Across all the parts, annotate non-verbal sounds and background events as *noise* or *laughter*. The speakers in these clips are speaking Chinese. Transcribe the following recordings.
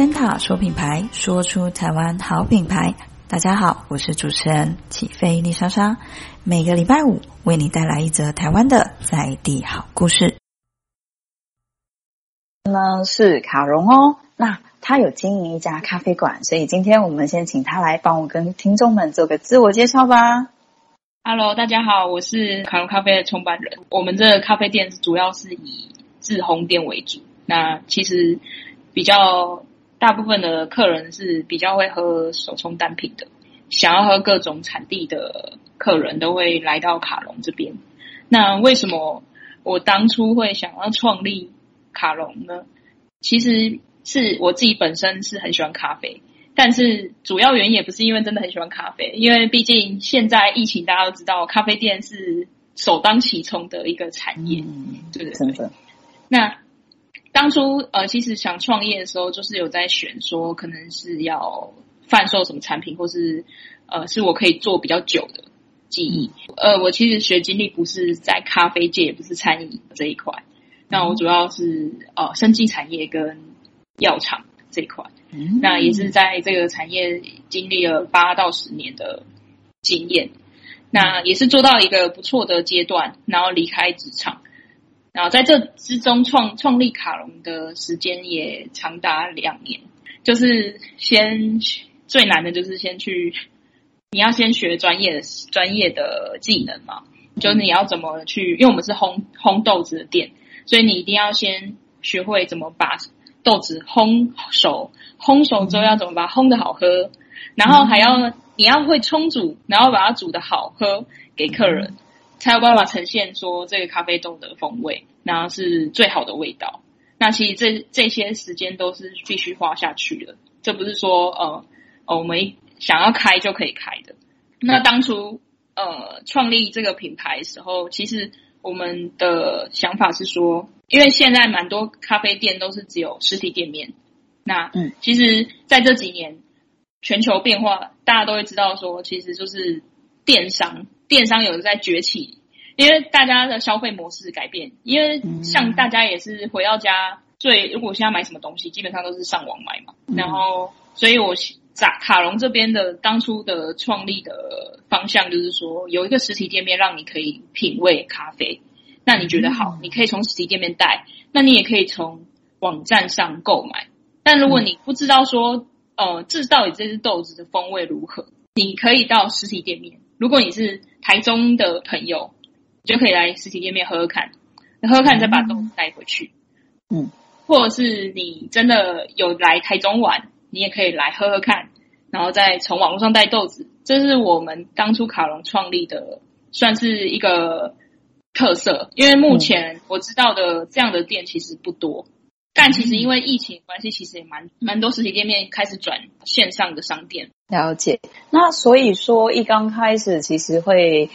森塔说品牌，说出台湾好品牌。大家好，我是主持人起飞丽莎莎。每个礼拜五为你带来一则台湾的在地好故事。呢是卡荣哦，那他有经营一家咖啡馆，所以今天我们先请他来帮我跟听众们做个自我介绍吧。Hello，大家好，我是卡荣咖啡的创办人。我们这个咖啡店主要是以自烘店为主。那其实比较大部分的客人是比较会喝手冲单品的，想要喝各种产地的客人都会来到卡隆这边。那为什么我当初会想要创立卡隆呢？其实是我自己本身是很喜欢咖啡，但是主要原因也不是因为真的很喜欢咖啡，因为毕竟现在疫情大家都知道，咖啡店是首当其冲的一个产业，嗯，对不对？真的。那当初呃，其实想创业的时候，就是有在选说，可能是要贩售什么产品，或是呃，是我可以做比较久的记忆。呃，我其实学经历不是在咖啡界，也不是餐饮这一块。那我主要是呃，生技产业跟药厂这一块。那也是在这个产业经历了八到十年的经验。那也是做到一个不错的阶段，然后离开职场。然后在这之中创创立卡隆的时间也长达两年，就是先最难的就是先去，你要先学专业的专业的技能嘛，就是你要怎么去，因为我们是烘烘豆子的店，所以你一定要先学会怎么把豆子烘熟，烘熟之后要怎么把它烘的好喝，然后还要你要会冲煮，然后把它煮的好喝给客人。才有办法呈现说这个咖啡豆的风味，然后是最好的味道。那其实这这些时间都是必须花下去的，这不是说呃，我们想要开就可以开的。那当初呃创立这个品牌的时候，其实我们的想法是说，因为现在蛮多咖啡店都是只有实体店面。那嗯，其实在这几年全球变化，大家都会知道说，其实就是电商。电商有在崛起，因为大家的消费模式改变。因为像大家也是回到家，最如果现在买什么东西，基本上都是上网买嘛。然后，所以我卡卡龙这边的当初的创立的方向就是说，有一个实体店面让你可以品味咖啡。那你觉得好，你可以从实体店面带，那你也可以从网站上购买。但如果你不知道说，呃，这到底这只豆子的风味如何，你可以到实体店面。如果你是台中的朋友，就可以来实体店面喝喝看，喝喝看再把豆子带回去。嗯，或者是你真的有来台中玩，你也可以来喝喝看，然后再从网络上带豆子。这是我们当初卡龙创立的，算是一个特色。因为目前我知道的这样的店其实不多。但其实因为疫情关系，其实也蛮蛮多实体店面开始转线上的商店。了解。那所以说，一刚开始其实会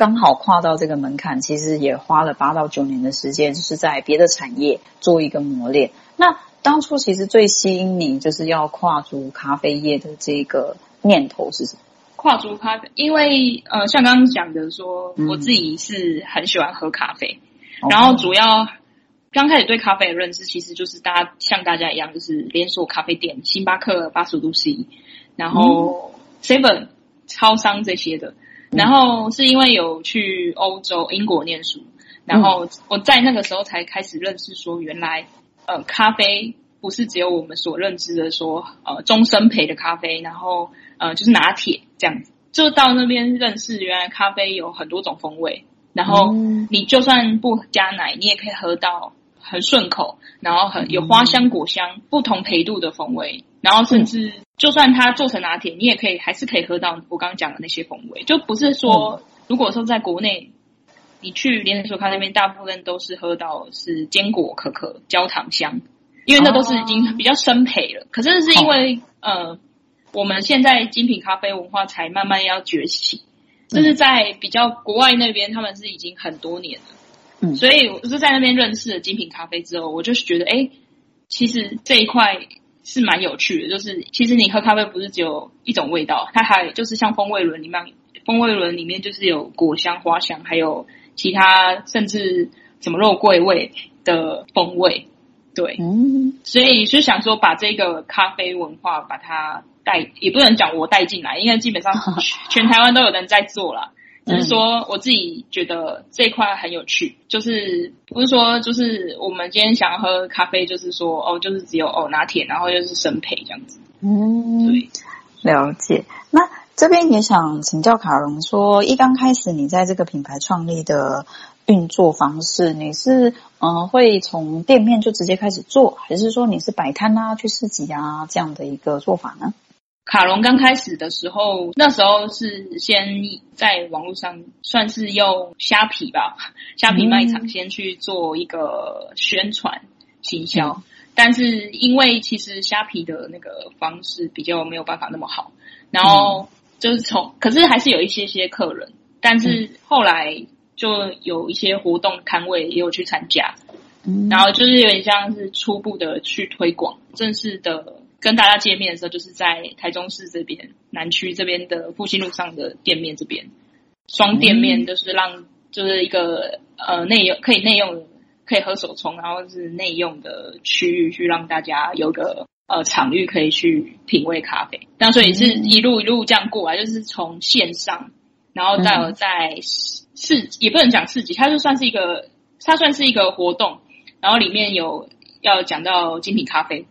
刚好跨到这个门槛，其实也花了八到九年的时间，就是在别的产业做一个磨练。那当初其实最吸引你，就是要跨足咖啡业的这个念头是什么？跨足咖啡，因为呃，像刚刚讲的说，我自己是很喜欢喝咖啡，嗯、然后主要。刚开始对咖啡的认知，其实就是大家像大家一样，就是连锁咖啡店，星巴克、八十五度 C，然后 Seven、嗯、超商这些的。然后是因为有去欧洲英国念书，然后我在那个时候才开始认识说，原来呃咖啡不是只有我们所认知的说呃中深焙的咖啡，然后呃就是拿铁这样子。就到那边认识，原来咖啡有很多种风味，然后你就算不加奶，你也可以喝到。很顺口，然后很有花香、果香，不同培度的风味，然后甚至就算它做成拿铁，你也可以还是可以喝到我刚刚讲的那些风味。就不是说，如果说在国内，你去连锁咖啡店，大部分都是喝到是坚果、可可、焦糖香，因为那都是已经比较生培了。可是是因为呃，我们现在精品咖啡文化才慢慢要崛起，就是在比较国外那边，他们是已经很多年了。嗯，所以我是在那边认识了精品咖啡之后，我就是觉得，哎，其实这一块是蛮有趣的。就是其实你喝咖啡不是只有一种味道，它还就是像风味轮里面，风味轮里面就是有果香、花香，还有其他甚至什么肉桂味的风味。对，嗯，所以就想说把这个咖啡文化把它带，也不能讲我带进来，因为基本上全台湾都有人在做了。只是说我自己觉得这一块很有趣，就是不是说就是我们今天想要喝咖啡，就是说哦，就是只有哦拿铁，然后又是深焙这样子。嗯，对，了解。那这边也想请教卡戎说，一刚开始你在这个品牌创立的运作方式，你是嗯、呃、会从店面就直接开始做，还是说你是摆摊啊去市集啊这样的一个做法呢？卡龙刚开始的时候，那时候是先在网络上算是用虾皮吧，虾皮卖场先去做一个宣传行销，嗯、但是因为其实虾皮的那个方式比较没有办法那么好，然后就是从，可是还是有一些些客人，但是后来就有一些活动摊位也有去参加，嗯、然后就是有点像是初步的去推广，正式的。跟大家见面的时候，就是在台中市这边南区这边的复兴路上的店面这边，双店面就是让就是一个呃内用可以内用可以喝手冲，然后是内用的区域，去让大家有个呃场域可以去品味咖啡。那所以是一路一路这样过来，就是从线上，然后到了在市也不能讲市集，它就算是一个它算是一个活动，然后里面有要讲到精品咖啡。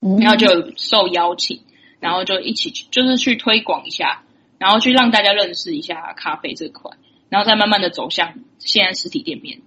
然后就受邀请，然后就一起去，就是去推广一下，然后去让大家认识一下咖啡这块，然后再慢慢的走向现在实体店面。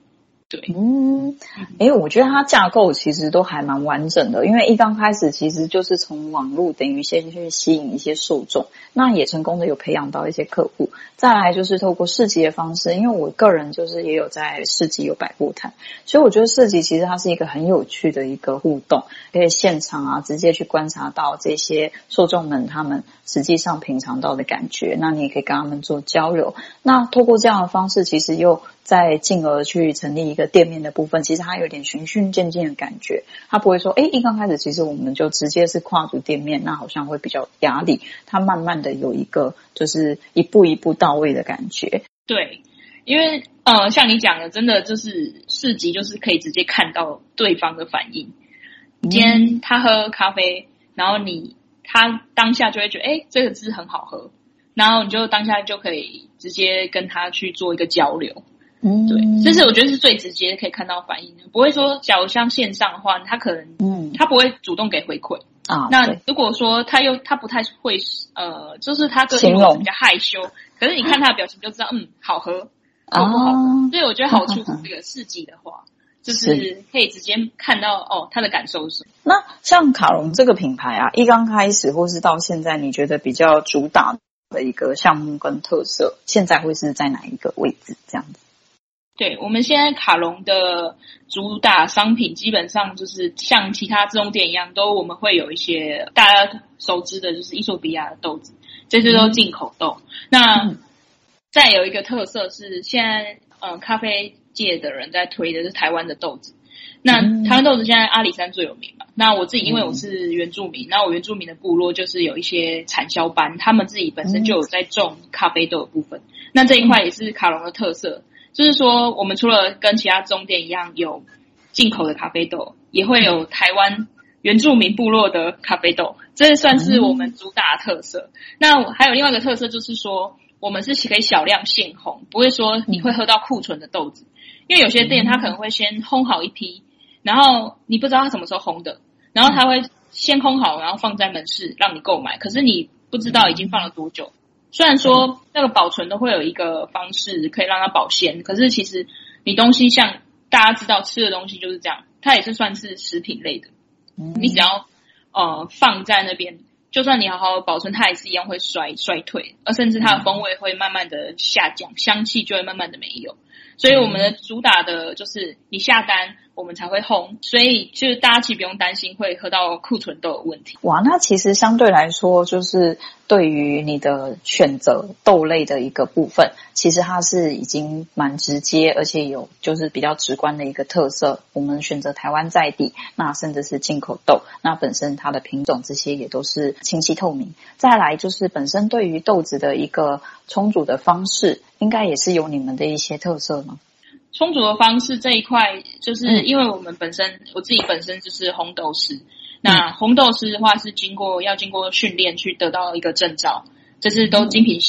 对，嗯，诶，我觉得它架构其实都还蛮完整的，因为一刚开始其实就是从网络等于先去吸引一些受众，那也成功的有培养到一些客户，再来就是透过市集的方式，因为我个人就是也有在市集有摆过摊，所以我觉得市集其实它是一个很有趣的一个互动，可以现场啊直接去观察到这些受众们他们实际上品尝到的感觉，那你也可以跟他们做交流，那透过这样的方式，其实又。再进而去成立一个店面的部分，其实它有点循序渐进的感觉，它不会说，哎，一刚开始其实我们就直接是跨足店面，那好像会比较压力。它慢慢的有一个就是一步一步到位的感觉。对，因为呃，像你讲的，真的就是市集，就是可以直接看到对方的反应。今天他喝咖啡，然后你他当下就会觉得，哎，这个汁很好喝，然后你就当下就可以直接跟他去做一个交流。嗯，对，这是我觉得是最直接可以看到反应的，不会说，假如像线上的话，他可能，嗯，他不会主动给回馈啊。那如果说他又他不太会，呃，就是他个性比较害羞，可是你看他的表情就知道，嗯，好喝，好不好喝？所以我觉得好处是这个 *laughs* 市集的话，就是可以直接看到哦，他的感受是什么。那像卡龙这个品牌啊，一刚开始或是到现在，你觉得比较主打的一个项目跟特色，现在会是在哪一个位置？这样子？对，我们现在卡龙的主打商品，基本上就是像其他自动店一样，都我们会有一些大家熟知的，就是伊索比亚的豆子，这些都进口豆。嗯、那再有一个特色是，现在嗯，咖啡界的人在推的是台湾的豆子。那台湾豆子现在阿里山最有名嘛？那我自己因为我是原住民，那我原住民的部落就是有一些产销班，他们自己本身就有在种咖啡豆的部分。那这一块也是卡隆的特色。就是说，我们除了跟其他中店一样有进口的咖啡豆，也会有台湾原住民部落的咖啡豆，这算是我们主打的特色。那还有另外一个特色，就是说我们是可以小量现烘，不会说你会喝到库存的豆子，因为有些店他可能会先烘好一批，然后你不知道他什么时候烘的，然后他会先烘好，然后放在门市让你购买，可是你不知道已经放了多久。虽然说那个保存都会有一个方式可以让它保鲜，可是其实你东西像大家知道吃的东西就是这样，它也是算是食品类的。你只要呃放在那边，就算你好好保存，它也是一样会衰衰退，而甚至它的风味会慢慢的下降，香气就会慢慢的没有。所以我们的主打的就是你下单，我们才会烘，所以就是大家其实不用担心会喝到库存豆的问题。哇，那其实相对来说，就是对于你的选择豆类的一个部分，其实它是已经蛮直接，而且有就是比较直观的一个特色。我们选择台湾在地，那甚至是进口豆，那本身它的品种这些也都是清晰透明。再来就是本身对于豆子的一个充足的方式，应该也是有你们的一些特色吗？充足的方式这一块，就是因为我们本身、嗯、我自己本身就是红豆师，嗯、那红豆师的话是经过要经过训练去得到一个证照，这是都精品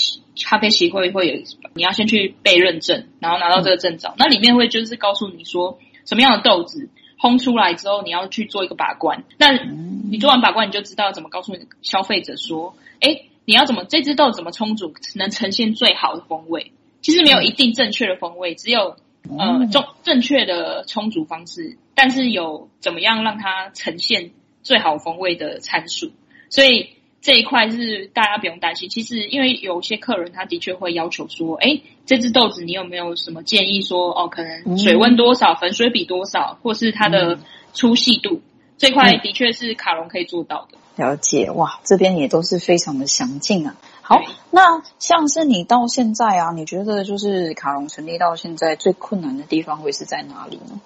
咖啡协会会有，你要先去被认证，然后拿到这个证照，嗯、那里面会就是告诉你说什么样的豆子烘出来之后，你要去做一个把关，那你做完把关，你就知道怎么告诉你消费者说，哎，你要怎么这只豆怎么充足能呈现最好的风味？其实没有一定正确的风味，只有。呃，正正确的充足方式，但是有怎么样让它呈现最好风味的参数，所以这一块是大家不用担心。其实因为有些客人他的确会要求说，哎，这只豆子你有没有什么建议说，哦，可能水温多少，粉水比多少，或是它的粗细度，这块的确是卡龙可以做到的。了解，哇，这边也都是非常的详尽啊。好，那像是你到现在啊，你觉得就是卡龙成立到现在最困难的地方会是在哪里呢？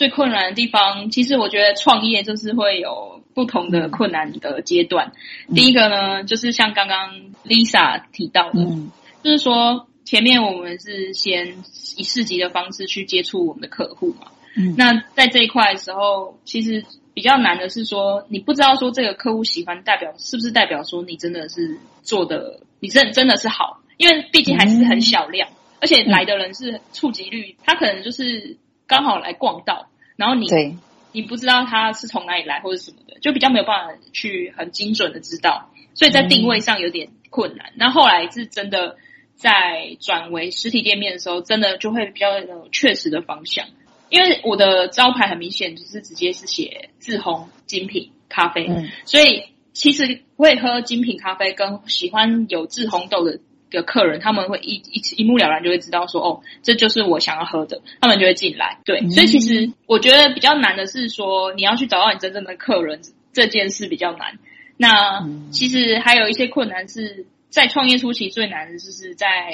最困难的地方，其实我觉得创业就是会有不同的困难的阶段。嗯、第一个呢，就是像刚刚 Lisa 提到的，嗯、就是说前面我们是先以市集的方式去接触我们的客户嘛。嗯，那在这一块的时候，其实。比较难的是说，你不知道说这个客户喜欢代表是不是代表说你真的是做的，你真真的是好，因为毕竟还是很小量，嗯、而且来的人是触及率，他可能就是刚好来逛到，然后你对你不知道它是从哪里来或者什么的，就比较没有办法去很精准的知道，所以在定位上有点困难。那、嗯、后来是真的在转为实体店面的时候，真的就会比较有确实的方向。因为我的招牌很明显就是直接是写自烘精品咖啡，嗯、所以其实会喝精品咖啡跟喜欢有自烘豆的的客人，他们会一一一目了然就会知道说，哦，这就是我想要喝的，他们就会进来。对，嗯、所以其实我觉得比较难的是说，你要去找到你真正的客人这件事比较难。那其实还有一些困难是在创业初期最难的就是在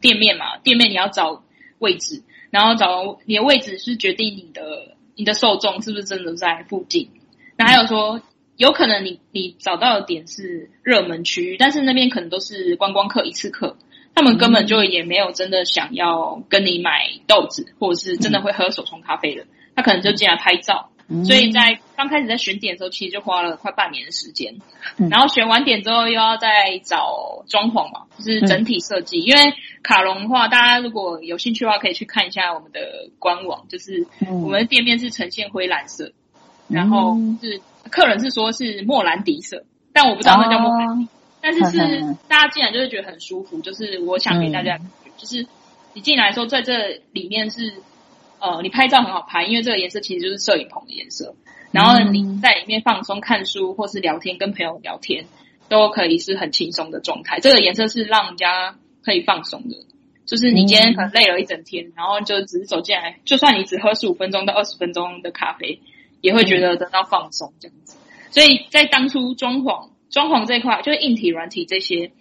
店面嘛，店面你要找位置。然后找你的位置是决定你的你的受众是不是真的在附近。那还有说，有可能你你找到的点是热门区域，但是那边可能都是观光客一次客，他们根本就也没有真的想要跟你买豆子，或者是真的会喝手冲咖啡的，他可能就进来拍照。所以在刚开始在选点的时候，其实就花了快半年的时间。然后选完点之后，又要再找装潢嘛，就是整体设计。因为卡龙的话，大家如果有兴趣的话，可以去看一下我们的官网，就是我们的店面是呈现灰蓝色，然后是客人是说是莫兰迪色，但我不知道那叫莫兰迪。但是是大家进来就会觉得很舒服，就是我想给大家，就是你进来的时候，在这里面是。呃，你拍照很好拍，因为这个颜色其实就是摄影棚的颜色。然后你在里面放松看书，或是聊天，跟朋友聊天，都可以是很轻松的状态。这个颜色是让人家可以放松的，就是你今天可能累了一整天，然后就只是走进来，就算你只喝十五分钟到二十分钟的咖啡，也会觉得得到放松这样子。所以在当初装潢装潢这一块，就是硬体、软体这些，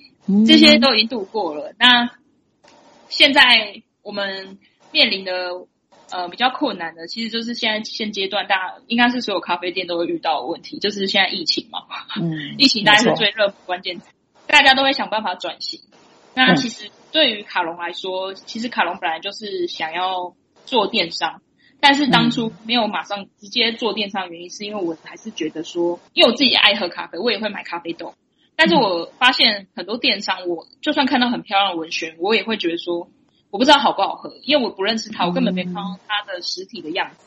这些都已经度过了。那现在我们面临的。呃，比较困难的，其实就是现在现阶段，大家应该是所有咖啡店都会遇到的问题，就是现在疫情嘛。嗯，*laughs* 疫情当然是最热关键词，大家都会想办法转型。那其实对于卡龙来说，嗯、其实卡龙本来就是想要做电商，但是当初没有马上直接做电商的原因，是因为我还是觉得说，因为我自己爱喝咖啡，我也会买咖啡豆，但是我发现很多电商，我就算看到很漂亮的文宣，我也会觉得说。我不知道好不好喝，因为我不认识他，我根本没看到它的实体的样子。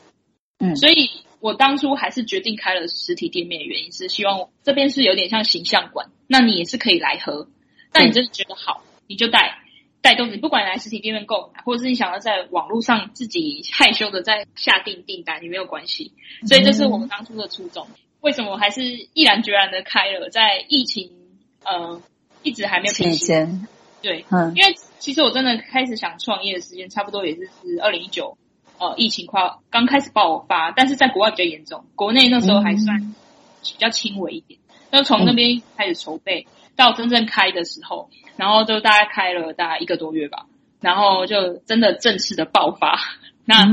嗯，所以我当初还是决定开了实体店面的原因是希望这边是有点像形象馆，那你也是可以来喝。但你真的觉得好，你就带带动你，不管你来实体店面购买，或者是你想要在网络上自己害羞的在下订订单，也没有关系。所以这是我们当初的初衷。为什么我还是毅然决然的开了？在疫情呃一直还没有平息。对，嗯，因为其实我真的开始想创业的时间，差不多也是是二零一九，呃，疫情快刚开始爆发，但是在国外比较严重，国内那时候还算比较轻微一点。那从那边开始筹备到真正开的时候，然后就大概开了大概一个多月吧，然后就真的正式的爆发。*laughs* 那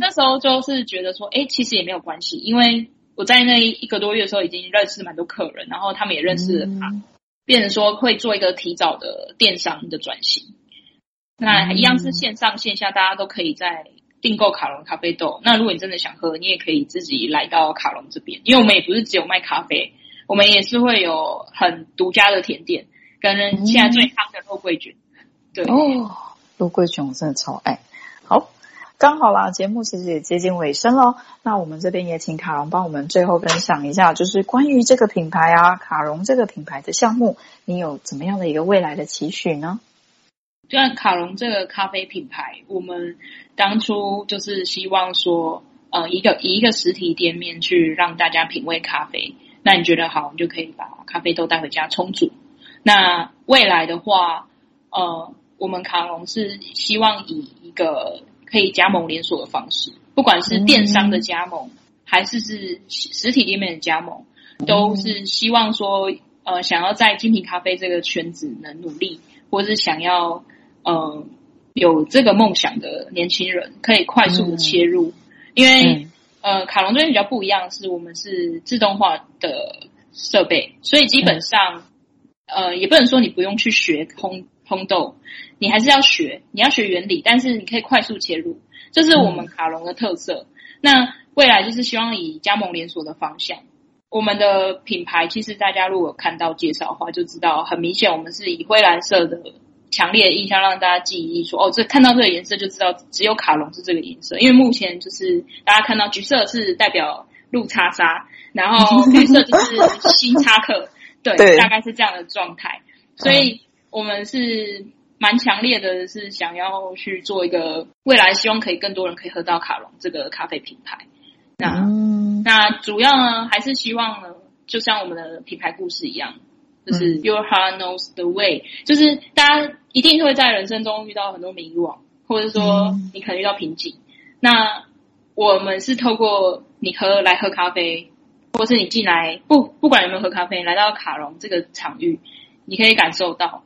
那时候就是觉得说，哎，其实也没有关系，因为我在那一个多月的时候已经认识蛮多客人，然后他们也认识了他。变成说会做一个提早的电商的转型，那一样是线上线下，大家都可以在订购卡隆咖啡豆。那如果你真的想喝，你也可以自己来到卡隆这边，因为我们也不是只有卖咖啡，我们也是会有很独家的甜点，跟现在最夯的肉桂卷。对哦，肉桂卷我真的超爱。好。刚好啦，节目其实也接近尾声喽。那我们这边也请卡戎帮我们最后分享一下，就是关于这个品牌啊，卡戎这个品牌的项目，你有怎么样的一个未来的期许呢？就像卡龙这个咖啡品牌，我们当初就是希望说，呃，一个以一个实体店面去让大家品味咖啡。那你觉得好，你就可以把咖啡豆带回家冲煮。那未来的话，呃，我们卡龙是希望以一个可以加盟连锁的方式，不管是电商的加盟，嗯、还是是实体店面的加盟，都是希望说，呃，想要在精品咖啡这个圈子能努力，或是想要呃有这个梦想的年轻人，可以快速的切入。嗯、因为呃，卡龙这边比较不一样，是我们是自动化的设备，所以基本上、嗯、呃，也不能说你不用去学烘烘豆。你还是要学，你要学原理，但是你可以快速切入，这是我们卡龙的特色。嗯、那未来就是希望以加盟连锁的方向，我们的品牌其实大家如果看到介绍的话，就知道很明显我们是以灰蓝色的强烈的印象让大家记忆说，哦，这看到这个颜色就知道只有卡龙是这个颜色，因为目前就是大家看到橘色是代表路叉叉，然后 *laughs* 绿色就是新叉克，*laughs* 对，对大概是这样的状态，所以我们是。蛮强烈的是想要去做一个未来，希望可以更多人可以喝到卡龙这个咖啡品牌。那、嗯、那主要呢，还是希望呢，就像我们的品牌故事一样，就是 Your heart knows the way，就是大家一定会在人生中遇到很多迷惘，或者说你可能遇到瓶颈。嗯、那我们是透过你喝来喝咖啡，或是你进来不不管有没有喝咖啡，来到卡隆这个场域，你可以感受到。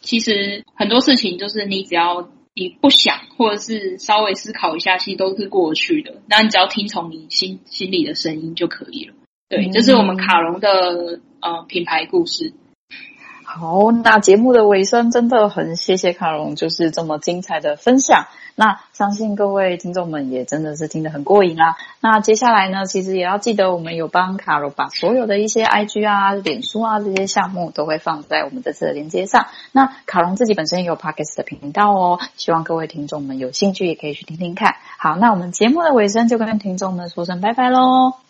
其实很多事情就是你只要你不想，或者是稍微思考一下，其实都是过去的。那你只要听从你心心里的声音就可以了。对，这是我们卡隆的呃品牌故事。好，那节目的尾声真的很谢谢卡戎，就是这么精彩的分享。那相信各位听众们也真的是听得很过瘾啦。那接下来呢，其实也要记得我们有帮卡戎把所有的一些 IG 啊、脸书啊这些项目都会放在我们这次的连接上。那卡戎自己本身也有 Podcast 的频道哦，希望各位听众们有兴趣也可以去听听看。好，那我们节目的尾声就跟听众们说声拜拜喽。